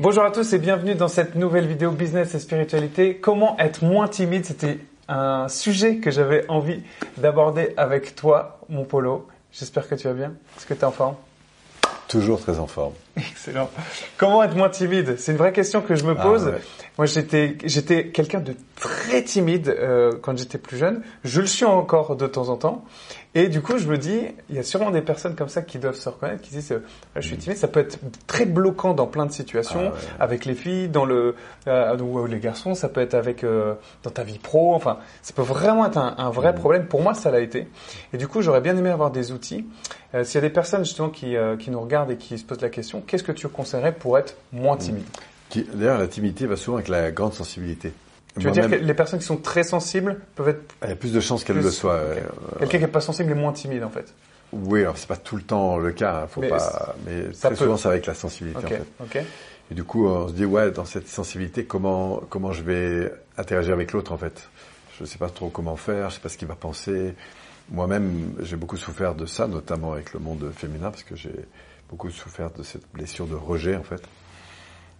Bonjour à tous et bienvenue dans cette nouvelle vidéo business et spiritualité. Comment être moins timide C'était un sujet que j'avais envie d'aborder avec toi, mon Polo. J'espère que tu vas bien. Est-ce que tu es en forme? Toujours très en forme. Excellent. Comment être moins timide? C'est une vraie question que je me Ah pose. ouais. Moi, j'étais j'étais quelqu'un de très timide euh, quand j'étais plus jeune. Je le suis encore de temps en temps. Et du coup, je me dis, il y a sûrement des personnes comme ça qui doivent se reconnaître, qui disent, euh, je suis timide. Ça peut être très bloquant dans plein de situations, Ah ouais. avec les filles, dans le euh, ou les garçons. Ça peut être avec euh, dans ta vie pro. Enfin, ça peut vraiment être un, un vrai Mhm. problème. Pour moi, ça l'a été. Et du coup, j'aurais bien aimé avoir des outils. Euh, S'il y a des personnes justement qui, euh, qui nous regardent et qui se posent la question, qu'est-ce que tu conseillerais pour être moins timide? D'ailleurs, la timidité va souvent avec la grande sensibilité. Tu veux dire que les personnes qui sont très sensibles peuvent être Il y a plus de chances qu'elles le soient. ouais. quelqu'un qui est pas sensible est moins timide en fait. Oui, alors c'est pas tout le temps le cas, hein, faut Mais pas. Mais ça très peut. souvent, c'est avec la sensibilité en fait. Et du coup, on se dit ouais, dans cette sensibilité, comment comment je vais interagir avec l'autre en fait? Je sais pas trop comment faire, je sais pas ce qu'il va penser. Moi-même, j'ai beaucoup souffert de ça, notamment avec le monde féminin, parce que j'ai beaucoup souffert de cette blessure de rejet en fait.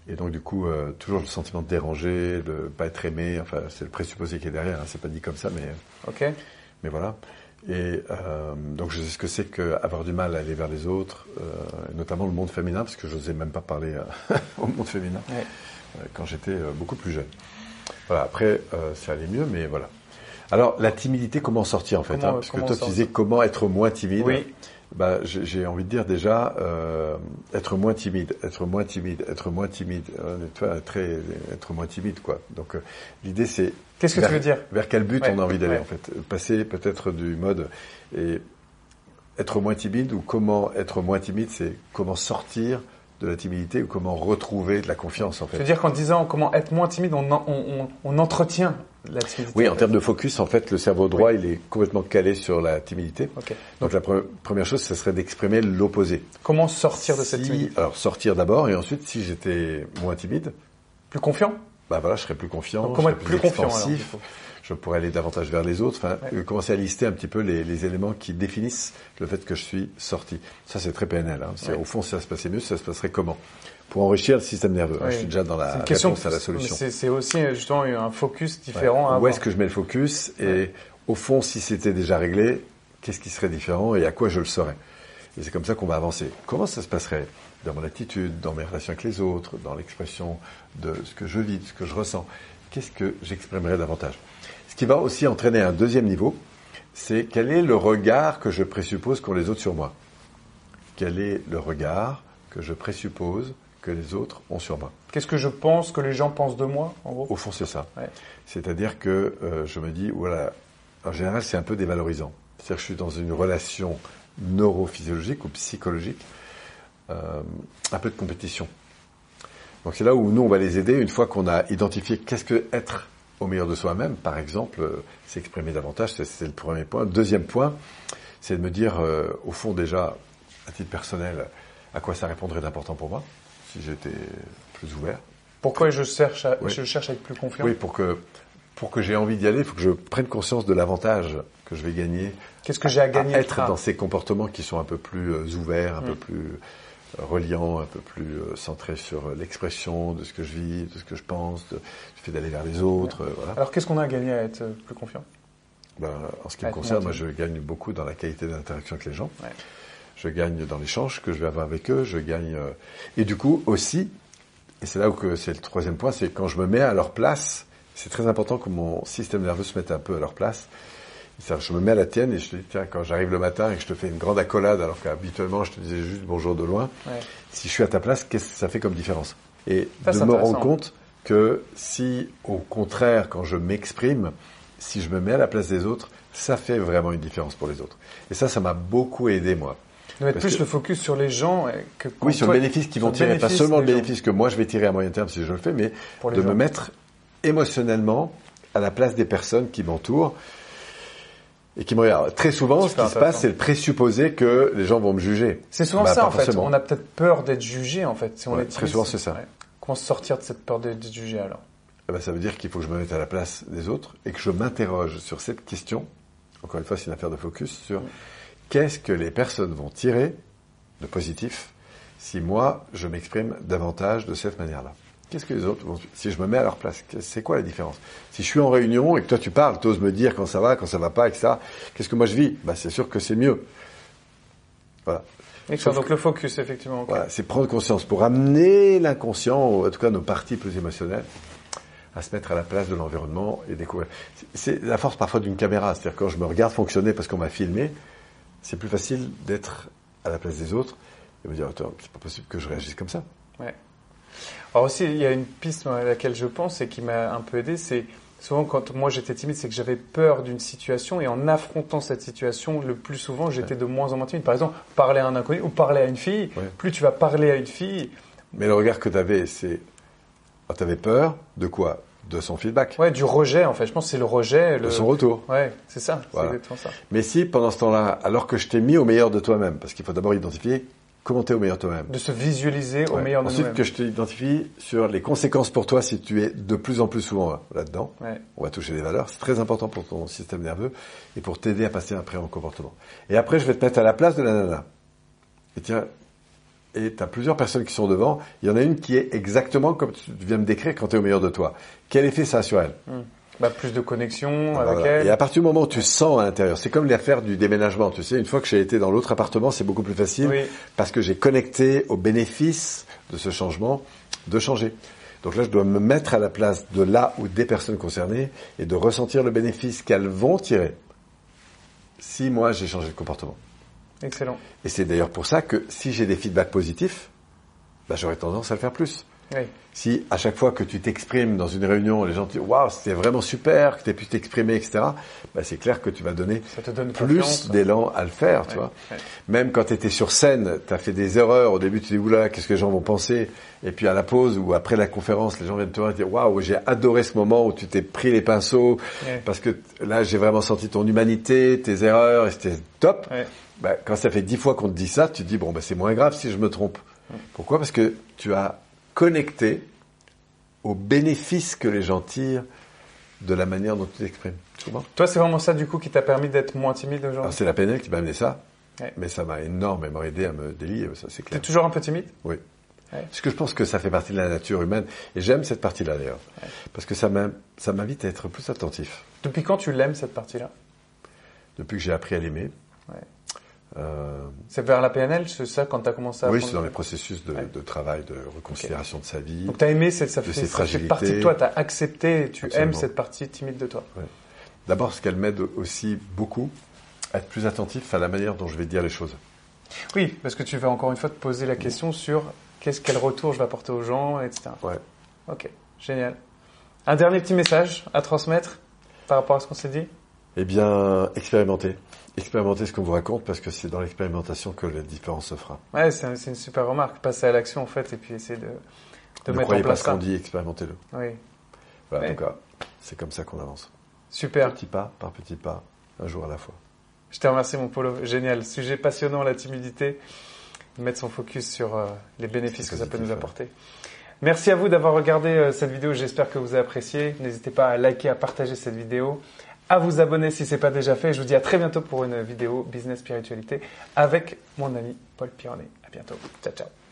Et donc du coup, euh, toujours le sentiment de déranger, de pas être aimé. Enfin, c'est le présupposé qui est derrière. Hein, c'est pas dit comme ça, mais Ok. mais voilà. Et euh, donc je sais ce que c'est qu'avoir du mal à aller vers les autres, euh, notamment le monde féminin, parce que je n'osais même pas parler euh, au monde féminin Ouais. euh, quand j'étais beaucoup plus jeune. Voilà, après, euh, ça allait mieux, mais voilà. Alors, la timidité, comment sortir en fait Comment- hein, Parce que toi, tu disais comment être moins timide. Oui. Bah, j'ai envie de dire déjà, euh, être moins timide, être moins timide, être moins timide, euh, très, être moins timide, quoi. Donc, euh, l'idée, c'est Qu'est-ce que vers- tu veux dire? vers quel but Ouais, on a envie d'aller ouais. en fait? Passer peut-être du mode et être moins timide ou comment être moins timide, c'est comment sortir de la timidité ou comment retrouver de la confiance en fait. dire qu'en disant comment être moins timide, on, en- on, on, on entretient la timidité Oui, en termes de focus, en fait, le cerveau droit, il est complètement calé sur la timidité. Donc la pre- première chose, ce serait d'exprimer l'opposé. Comment sortir de cette Si- timidité? Alors sortir d'abord et ensuite, si j'étais moins timide, Plus confiant? Bah voilà, je serais plus confiant, Donc, je serais plus alors, expansif, je pourrais aller davantage vers les autres, enfin, Ouais. commencer à lister un petit peu les, les éléments qui définissent le fait que je suis sorti. Ça, c'est très PNL. Hein. Ouais. Au fond, si ça se passait mieux, ça se passerait comment? Pour enrichir le système nerveux. hein. Je suis déjà dans la question réponse à la solution. C'est aussi justement un focus différent. Où est-ce que je mets le focus? Et au fond, si c'était déjà réglé, qu'est-ce qui serait différent et à quoi je le saurais Et c'est comme ça qu'on va avancer. Comment ça se passerait? Dans mon attitude, dans mes relations avec les autres, dans l'expression de ce que je vis, de ce que je ressens Qu'est-ce que j'exprimerais davantage? Ce qui va aussi entraîner un deuxième niveau, c'est quel est le regard que je présuppose qu'ont les autres sur moi? Quel est le regard que je présuppose que les autres ont sur moi? Qu'est-ce que je pense que les gens pensent de moi, en gros? Au fond, c'est ça. Ouais. C'est-à-dire que euh, je me dis, voilà, en général, c'est un peu dévalorisant. C'est-à-dire que je suis dans une relation neurophysiologique ou psychologique, un peu de compétition. Donc c'est là où nous, on va les aider une fois qu'on a identifié qu'est-ce que être au meilleur de soi-même, par exemple, euh, s'exprimer davantage, c'est- le premier point. Deuxième point, c'est de me dire, euh, au fond déjà, à titre personnel, à quoi ça répondrait d'important pour moi, si j'étais plus ouvert. Pourquoi je cherche à, Oui. je cherche à être plus confiant? Oui, pour que pour que j'ai envie d'y aller, il faut que je prenne conscience de l'avantage que je vais gagner. Qu'est-ce que j'ai à gagner être Ah. dans ces comportements qui sont un peu plus euh, ouverts, un Mm. peu plus reliants, un peu plus euh, centrés sur euh, l'expression de ce que je vis, de ce que je pense, de, du fait d'aller vers les autres. euh, voilà. Alors qu'est-ce qu'on a à gagner à être plus confiant? Ben, en ce qui me concerne, moi, je gagne beaucoup dans la qualité d'interaction avec les gens. Ouais. Je gagne dans l'échange que je vais avoir avec eux. Je gagne et du coup aussi, et c'est là où c'est le troisième point, c'est quand je me mets à leur place. C'est très important que mon système nerveux se mette un peu à leur place. Je me mets à la tienne et je te dis, tiens, quand j'arrive le matin et que je te fais une grande accolade, alors qu'habituellement je te disais juste bonjour de loin, Ouais. si je suis à ta place, qu'est-ce que ça fait comme différence? Et Ça, de me rendre compte que si, au contraire, quand je m'exprime, si je me mets à la place des autres, ça fait vraiment une différence pour les autres. Et ça, ça m'a beaucoup aidé, moi. De mettre plus que- le focus sur les gens que Oui, sur le bénéfice qu'ils vont tirer, pas seulement le bénéfice que moi je vais tirer à moyen terme si je le fais, mais de me mettre émotionnellement à la place des personnes qui m'entourent et qui me regardent. Très souvent, ce qui se passe, c'est le présupposé que les gens vont me juger. C'est souvent Bah, ça en fait. On a peut-être peur d'être jugé en fait. Si on Ouais, est très souvent, c'est ça. ouais. Comment sortir de cette peur d'être jugé alors Eh ben, ça veut dire qu'il faut que je me mette à la place des autres et que je m'interroge sur cette question. Encore une fois, c'est une affaire de focus sur qu'est-ce que les personnes vont tirer de positif si moi, je m'exprime davantage de cette manière-là Qu'est-ce que les autres vont... Si je me mets à leur place, c'est quoi la différence? Si je suis en réunion et que toi tu parles, tu oses me dire quand ça va, quand ça va pas, etc. Qu'est-ce que moi je vis? Bah, C'est sûr que c'est mieux. Voilà. donc le focus, effectivement. Voilà, c'est prendre conscience pour amener l'inconscient, ou en tout cas nos parties plus émotionnelles, à se mettre à la place de l'environnement et découvrir. C'est la force parfois d'une caméra, c'est-à-dire quand je me regarde fonctionner parce qu'on m'a filmé, c'est plus facile d'être à la place des autres et me dire attends, c'est pas possible que je réagisse comme ça. Ouais. Alors aussi, il y a une piste à laquelle je pense et qui m'a un peu aidé, c'est souvent quand moi j'étais timide, c'est que j'avais peur d'une situation et en affrontant cette situation, le plus souvent, j'étais de moins en moins timide. Par exemple, parler à un inconnu ou parler à une fille, plus tu vas parler à une fille. Mais le regard que tu avais, c'est. Ah, tu avais peur de quoi? De son feedback? Ouais, du rejet en fait. Je pense que c'est le rejet. De son retour. Ouais, c'est ça. C'est exactement ça. Mais si pendant ce temps-là, alors que je t'ai mis au meilleur de toi-même, parce qu'il faut d'abord identifier comment tu es au meilleur de toi-même. De se visualiser au meilleur de Ensuite, que je t'identifie sur les conséquences pour toi si tu es de plus en plus souvent là-dedans. On va toucher les valeurs. C'est très important pour ton système nerveux et pour t'aider à passer après en comportement. Et après, je vais te mettre à la place de la nana. Et tiens, et tu as plusieurs personnes qui sont devant. Il y en a une qui est exactement comme tu viens de décrire quand tu es au meilleur de toi. Quel effet ça a sur elle? Hmm. Bah, plus de connexion avec elle. Et à partir du moment où tu sens à l'intérieur, c'est comme l'affaire du déménagement. Tu sais, une fois que j'ai été dans l'autre appartement, c'est beaucoup plus facile parce que j'ai connecté au bénéfice de ce changement de changer. Donc là, je dois me mettre à la place de là ou des personnes concernées et de ressentir le bénéfice qu'elles vont tirer si moi j'ai changé de comportement. Excellent. Et c'est d'ailleurs pour ça que si j'ai des feedbacks positifs, bah, j'aurais tendance à le faire plus. Si à chaque fois que tu t'exprimes dans une réunion, les gens te disent waouh, c'était vraiment super que tu aies pu t'exprimer, etc. Bah, c'est clair que tu vas donner plus d'élan à le faire, tu vois. Même quand tu étais sur scène, tu as fait des erreurs. Au début, tu dis oula, qu'est-ce que les gens vont penser? Et puis à la pause ou après la conférence, les gens viennent te voir et dire waouh, j'ai adoré ce moment où tu t'es pris les pinceaux parce que là, j'ai vraiment senti ton humanité, tes erreurs, et c'était top. Bah, quand ça fait dix fois qu'on te dit ça, tu te dis bon, bah, c'est moins grave si je me trompe. Pourquoi? Parce que tu as connecté aux bénéfices que les gens tirent de la manière dont tu t'exprimes. Toi, c'est vraiment ça, du coup, qui t'a permis d'être moins timide aujourd'hui? C'est la PNL qui m'a amené ça, mais ça m'a énormément aidé à me délier, ça c'est clair. es toujours un peu timide? Oui. Parce que je pense que ça fait partie de la nature humaine, et j'aime cette partie-là d'ailleurs, parce que ça m'invite à être plus attentif. Depuis quand tu l'aimes, cette partie-là? Depuis que j'ai appris à l'aimer. Euh, c'est vers la PNL, c'est ça, quand tu as commencé à... Oui, c'est dans les processus de, travail, de reconsidération de sa vie. Donc tu as aimé, cette, ça, fait, partie de toi, tu as accepté, tu aimes cette partie timide de toi. D'abord, ce qu'elle m'aide aussi beaucoup, à être plus attentif à la manière dont je vais dire les choses. Oui, parce que tu vas encore une fois te poser la question sur qu'est-ce quel retour je vais apporter aux gens, etc. Ouais. Ok, génial. Un dernier petit message à transmettre par rapport à ce qu'on s'est dit? Eh bien, expérimenter expérimenter ce qu'on vous raconte parce que c'est dans l'expérimentation que la différence se fera. Ouais, c'est une super remarque. Passer à l'action en fait et puis essayer de, de ne mettre en place pas ce qu'on dit, expérimentez-le. Oui. Voilà, en tout cas, c'est comme ça qu'on avance. Super. Petit pas par petit pas, un jour à la fois. Je te remercie mon Polo, génial. Sujet passionnant, la timidité. Mettre son focus sur euh, les bénéfices que ça peut nous apporter. Merci à vous d'avoir regardé euh, cette vidéo, j'espère que vous avez apprécié. N'hésitez pas à liker, à partager cette vidéo à vous abonner si ce n'est pas déjà fait. Je vous dis à très bientôt pour une vidéo business spiritualité avec mon ami Paul Pironnet. À bientôt. Ciao ciao.